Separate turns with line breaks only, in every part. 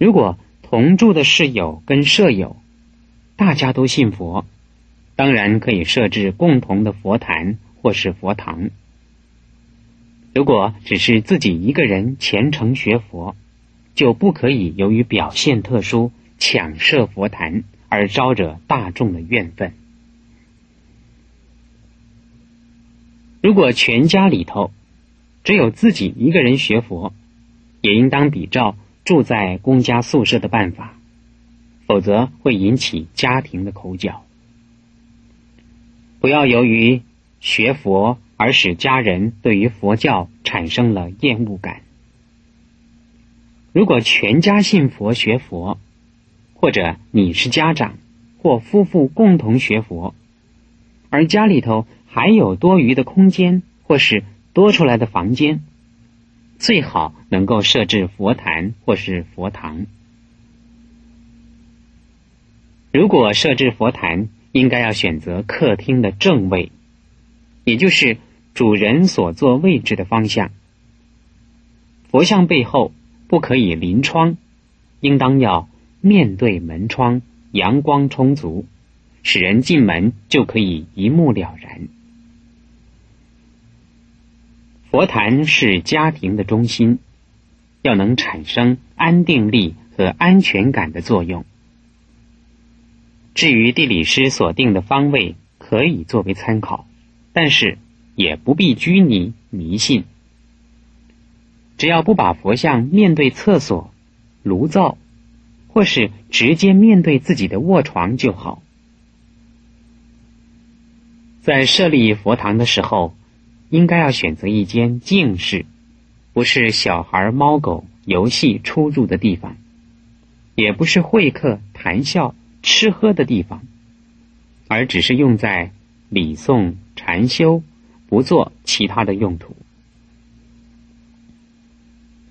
如果同住的室友跟舍友大家都信佛，当然可以设置共同的佛坛或是佛堂。如果只是自己一个人虔诚学佛，就不可以由于表现特殊抢设佛坛而招惹大众的怨愤。如果全家里头只有自己一个人学佛，也应当比照住在公家宿舍的办法，否则会引起家庭的口角。不要由于学佛而使家人对于佛教产生了厌恶感。如果全家信佛学佛，或者你是家长或夫妇共同学佛，而家里头还有多余的空间或是多出来的房间，最好能够设置佛坛或是佛堂。如果设置佛坛，应该要选择客厅的正位，也就是主人所坐位置的方向。佛像背后不可以临窗，应当要面对门窗，阳光充足，使人进门就可以一目了然。佛坛是家庭的中心，要能产生安定力和安全感的作用。至于地理师所定的方位，可以作为参考，但是也不必拘泥迷信。只要不把佛像面对厕所、炉灶，或是直接面对自己的卧床就好。在设立佛堂的时候，应该要选择一间静室，不是小孩、猫狗游戏出入的地方，也不是会客谈笑。吃喝的地方，而只是用在礼诵、禅修，不做其他的用途。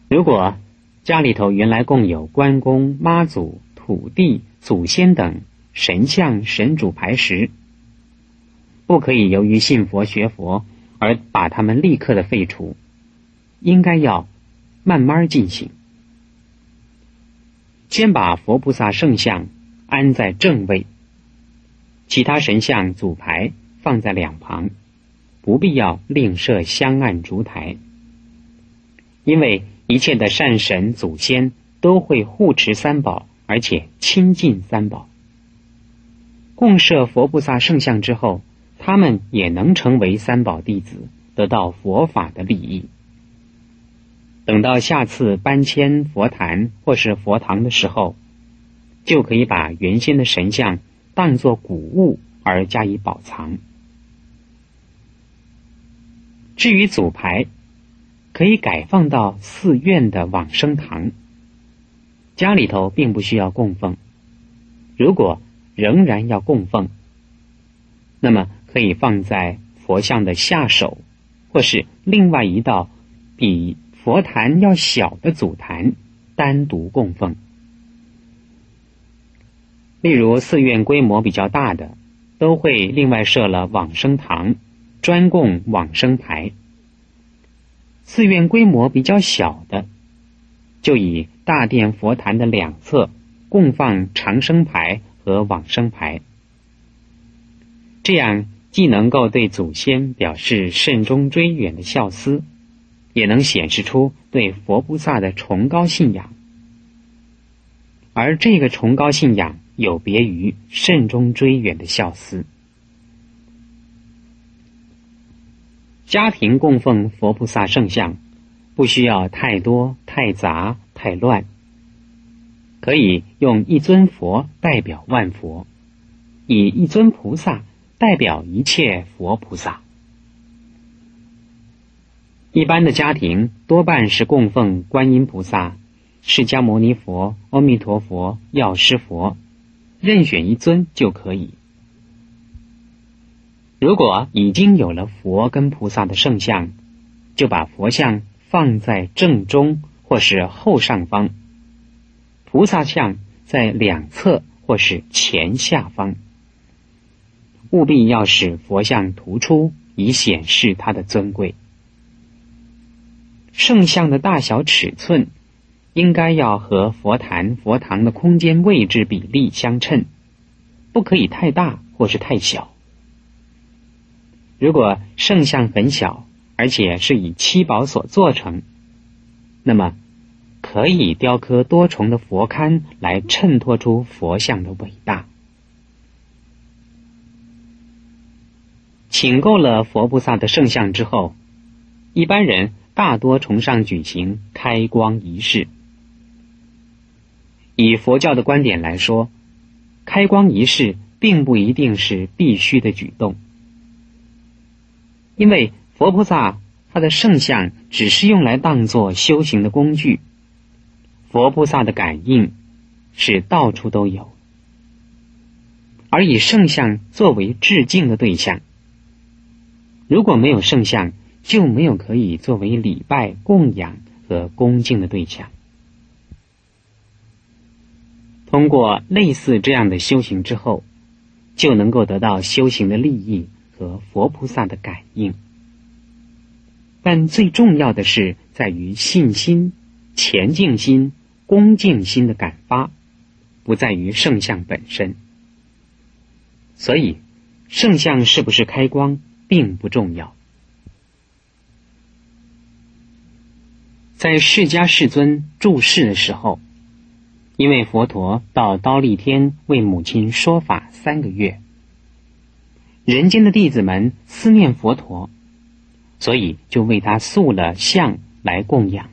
如果家里头原来共有关公、妈祖、土地、祖先等神像、神主牌时，不可以由于信佛学佛而把他们立刻的废除，应该要慢慢进行，先把佛菩萨圣像。安在正位，其他神像组排放在两旁，不必要另设香案烛台，因为一切的善神祖先都会护持三宝，而且亲近三宝。共设佛菩萨圣像之后，他们也能成为三宝弟子，得到佛法的利益。等到下次搬迁佛坛或是佛堂的时候。就可以把原先的神像当作古物而加以保藏。至于祖牌，可以改放到寺院的往生堂。家里头并不需要供奉。如果仍然要供奉，那么可以放在佛像的下手，或是另外一道比佛坛要小的祖坛单独供奉。例如寺院规模比较大的，都会另外设了往生堂，专供往生牌；寺院规模比较小的，就以大殿佛坛的两侧供放长生牌和往生牌。这样既能够对祖先表示慎终追远的孝思，也能显示出对佛菩萨的崇高信仰。而这个崇高信仰。有别于慎终追远的孝思。家庭供奉佛菩萨圣像，不需要太多、太杂、太乱，可以用一尊佛代表万佛，以一尊菩萨代表一切佛菩萨。一般的家庭多半是供奉观音菩萨、释迦牟尼佛、阿弥陀佛、药师佛。任选一尊就可以。如果已经有了佛跟菩萨的圣像，就把佛像放在正中或是后上方，菩萨像在两侧或是前下方。务必要使佛像突出，以显示它的尊贵。圣像的大小尺寸，应该要和佛坛、佛堂的空间位置比例相称，不可以太大或是太小。如果圣像很小，而且是以七宝所做成，那么可以雕刻多重的佛龛来衬托出佛像的伟大。请够了佛菩萨的圣像之后，一般人大多崇尚举行开光仪式。以佛教的观点来说，开光仪式并不一定是必须的举动，因为佛菩萨他的圣像只是用来当做修行的工具，佛菩萨的感应是到处都有，而以圣像作为致敬的对象，如果没有圣像，就没有可以作为礼拜供养和恭敬的对象。通过类似这样的修行之后，就能够得到修行的利益和佛菩萨的感应。但最重要的是在于信心、前进心、恭敬心的感发，不在于圣像本身。所以，圣像是不是开光并不重要。在释迦世尊住世的时候。因为佛陀到刀立天为母亲说法三个月，人间的弟子们思念佛陀，所以就为他塑了像来供养。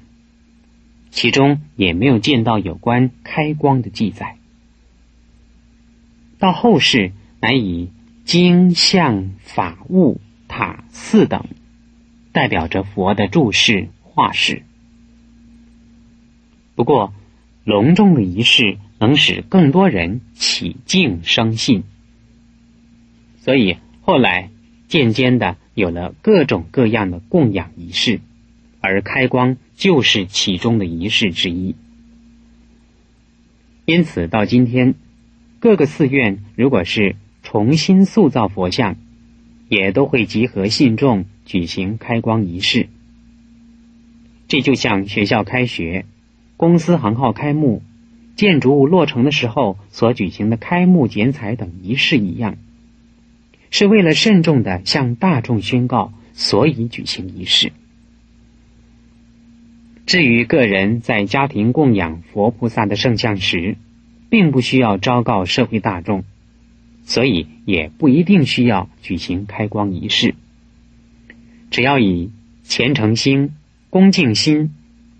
其中也没有见到有关开光的记载。到后世乃以经、像、法、物、塔、寺等，代表着佛的注视化饰。不过。隆重的仪式能使更多人起敬生信，所以后来渐渐的有了各种各样的供养仪式，而开光就是其中的仪式之一。因此，到今天，各个寺院如果是重新塑造佛像，也都会集合信众举行开光仪式。这就像学校开学。公司行号开幕、建筑物落成的时候所举行的开幕剪彩等仪式一样，是为了慎重的向大众宣告，所以举行仪式。至于个人在家庭供养佛菩萨的圣像时，并不需要昭告社会大众，所以也不一定需要举行开光仪式。只要以虔诚心、恭敬心。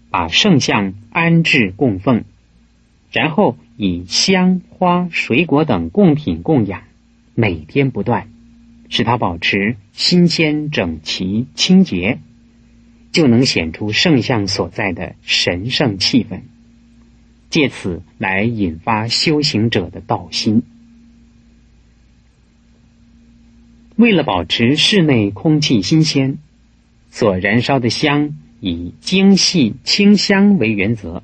把圣像安置供奉，然后以香花、水果等供品供养，每天不断，使它保持新鲜、整齐、清洁，就能显出圣像所在的神圣气氛，借此来引发修行者的道心。为了保持室内空气新鲜，所燃烧的香。以精细清香为原则，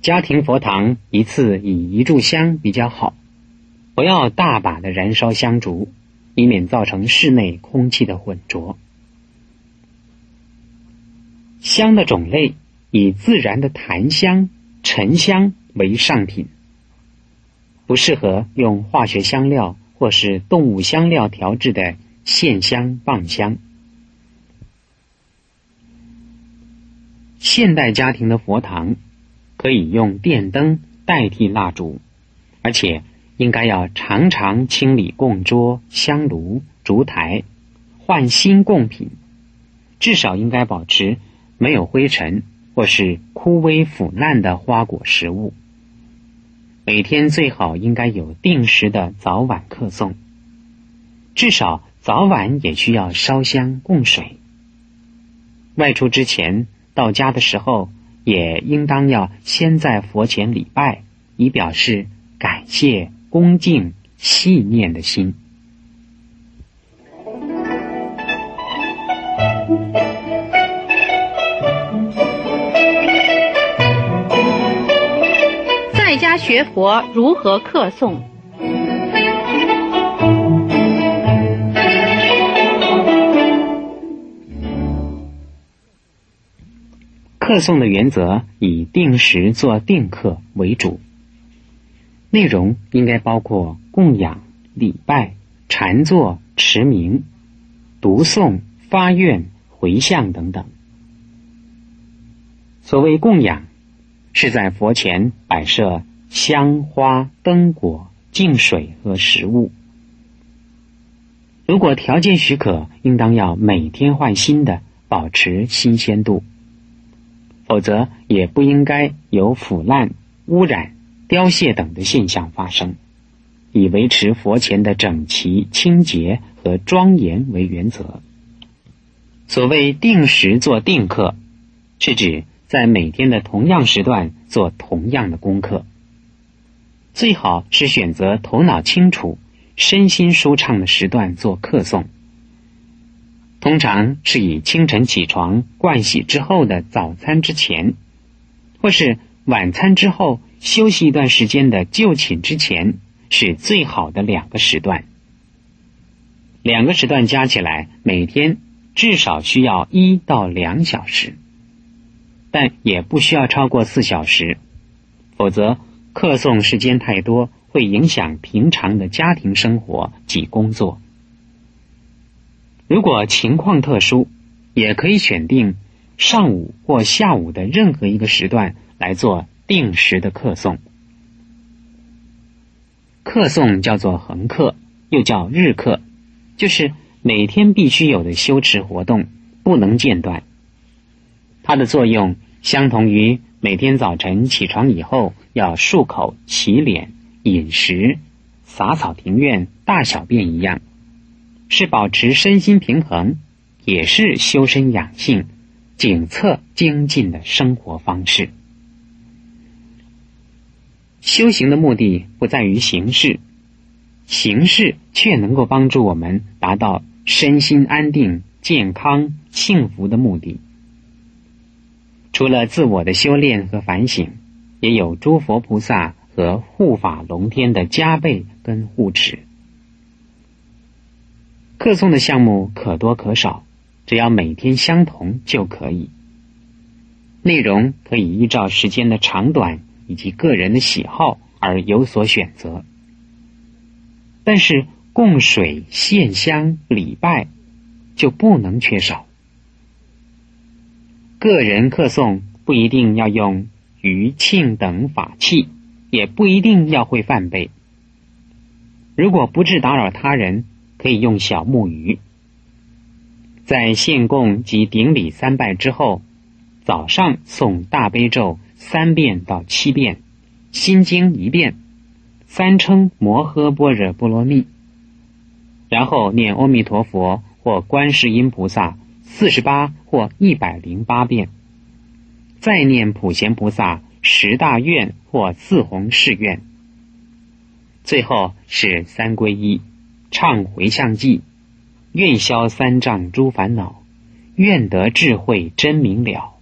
家庭佛堂一次以一炷香比较好，不要大把的燃烧香烛，以免造成室内空气的混浊。香的种类以自然的檀香、沉香为上品，不适合用化学香料或是动物香料调制的线香、棒香。现代家庭的佛堂可以用电灯代替蜡烛，而且应该要常常清理供桌、香炉、烛台，换新供品，至少应该保持没有灰尘或是枯萎腐烂的花果食物。每天最好应该有定时的早晚客送，至少早晚也需要烧香供水。外出之前。到家的时候，也应当要先在佛前礼拜，以表示感谢、恭敬、细念的心。
家学佛如何课诵？
课诵的原则以定时做定课为主，内容应该包括供养、礼拜、禅坐、持名、读诵、发愿、回向等等。所谓供养，是在佛前摆设香花、灯果、净水和食物。如果条件许可，应当要每天换新的，保持新鲜度。否则，也不应该有腐烂、污染、凋谢等的现象发生，以维持佛前的整齐、清洁和庄严为原则。所谓定时做定课，是指在每天的同样时段做同样的功课。最好是选择头脑清楚、身心舒畅的时段做课诵。通常是以清晨起床、盥洗之后的早餐之前，或是晚餐之后休息一段时间的就寝之前，是最好的两个时段。两个时段加起来，每天至少需要一到两小时，但也不需要超过四小时，否则课送时间太多，会影响平常的家庭生活及工作。如果情况特殊，也可以选定上午或下午的任何一个时段来做定时的客送。客送叫做恒客，又叫日客，就是每天必须有的修持活动，不能间断。它的作用相同于每天早晨起床以后要漱口、洗脸、饮食、洒扫庭院、大小便一样。是保持身心平衡，也是修身养性、警策精进的生活方式。修行的目的不在于形式，形式却能够帮助我们达到身心安定、健康、幸福的目的。除了自我的修炼和反省，也有诸佛菩萨和护法龙天的加倍跟护持。客送的项目可多可少，只要每天相同就可以。内容可以依照时间的长短以及个人的喜好而有所选择。但是供水、献香、礼拜就不能缺少。个人客诵不一定要用余庆等法器，也不一定要会梵呗。如果不致打扰他人。可以用小木鱼，在献供及顶礼三拜之后，早上诵大悲咒三遍到七遍，心经一遍，三称摩诃般若波罗蜜，然后念阿弥陀佛或观世音菩萨四十八或一百零八遍，再念普贤菩萨十大愿或四弘誓愿，最后是三皈依。唱回向偈，愿消三障诸烦恼，愿得智慧真明了，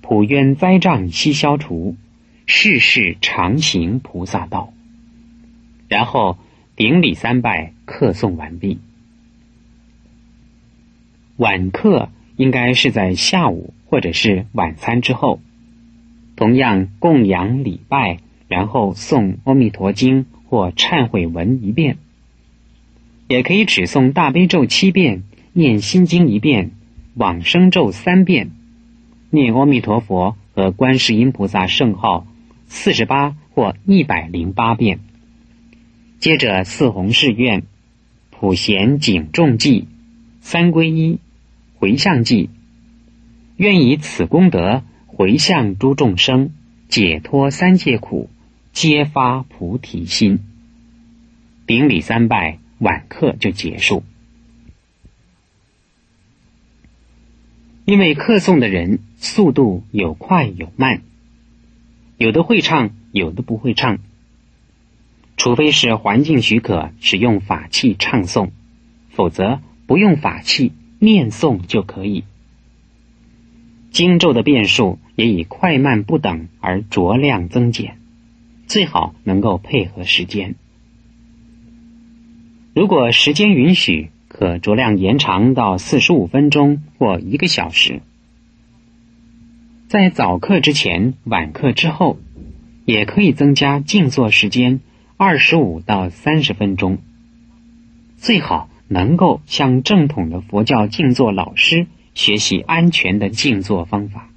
普愿灾障悉消除，世世常行菩萨道。然后顶礼三拜，课诵完毕。晚课应该是在下午或者是晚餐之后，同样供养礼拜，然后诵阿弥陀经或忏悔文一遍。也可以只诵大悲咒七遍，念心经一遍，往生咒三遍，念阿弥陀佛和观世音菩萨圣号四十八或一百零八遍。接着四弘誓愿、普贤警重记、三皈依、回向记，愿以此功德回向诸众生，解脱三界苦，皆发菩提心。顶礼三拜。晚课就结束，因为课诵的人速度有快有慢，有的会唱，有的不会唱。除非是环境许可使用法器唱诵，否则不用法器念诵就可以。经咒的变数也以快慢不等而酌量增减，最好能够配合时间。如果时间允许，可酌量延长到四十五分钟或一个小时。在早课之前、晚课之后，也可以增加静坐时间二十五到三十分钟。最好能够向正统的佛教静坐老师学习安全的静坐方法。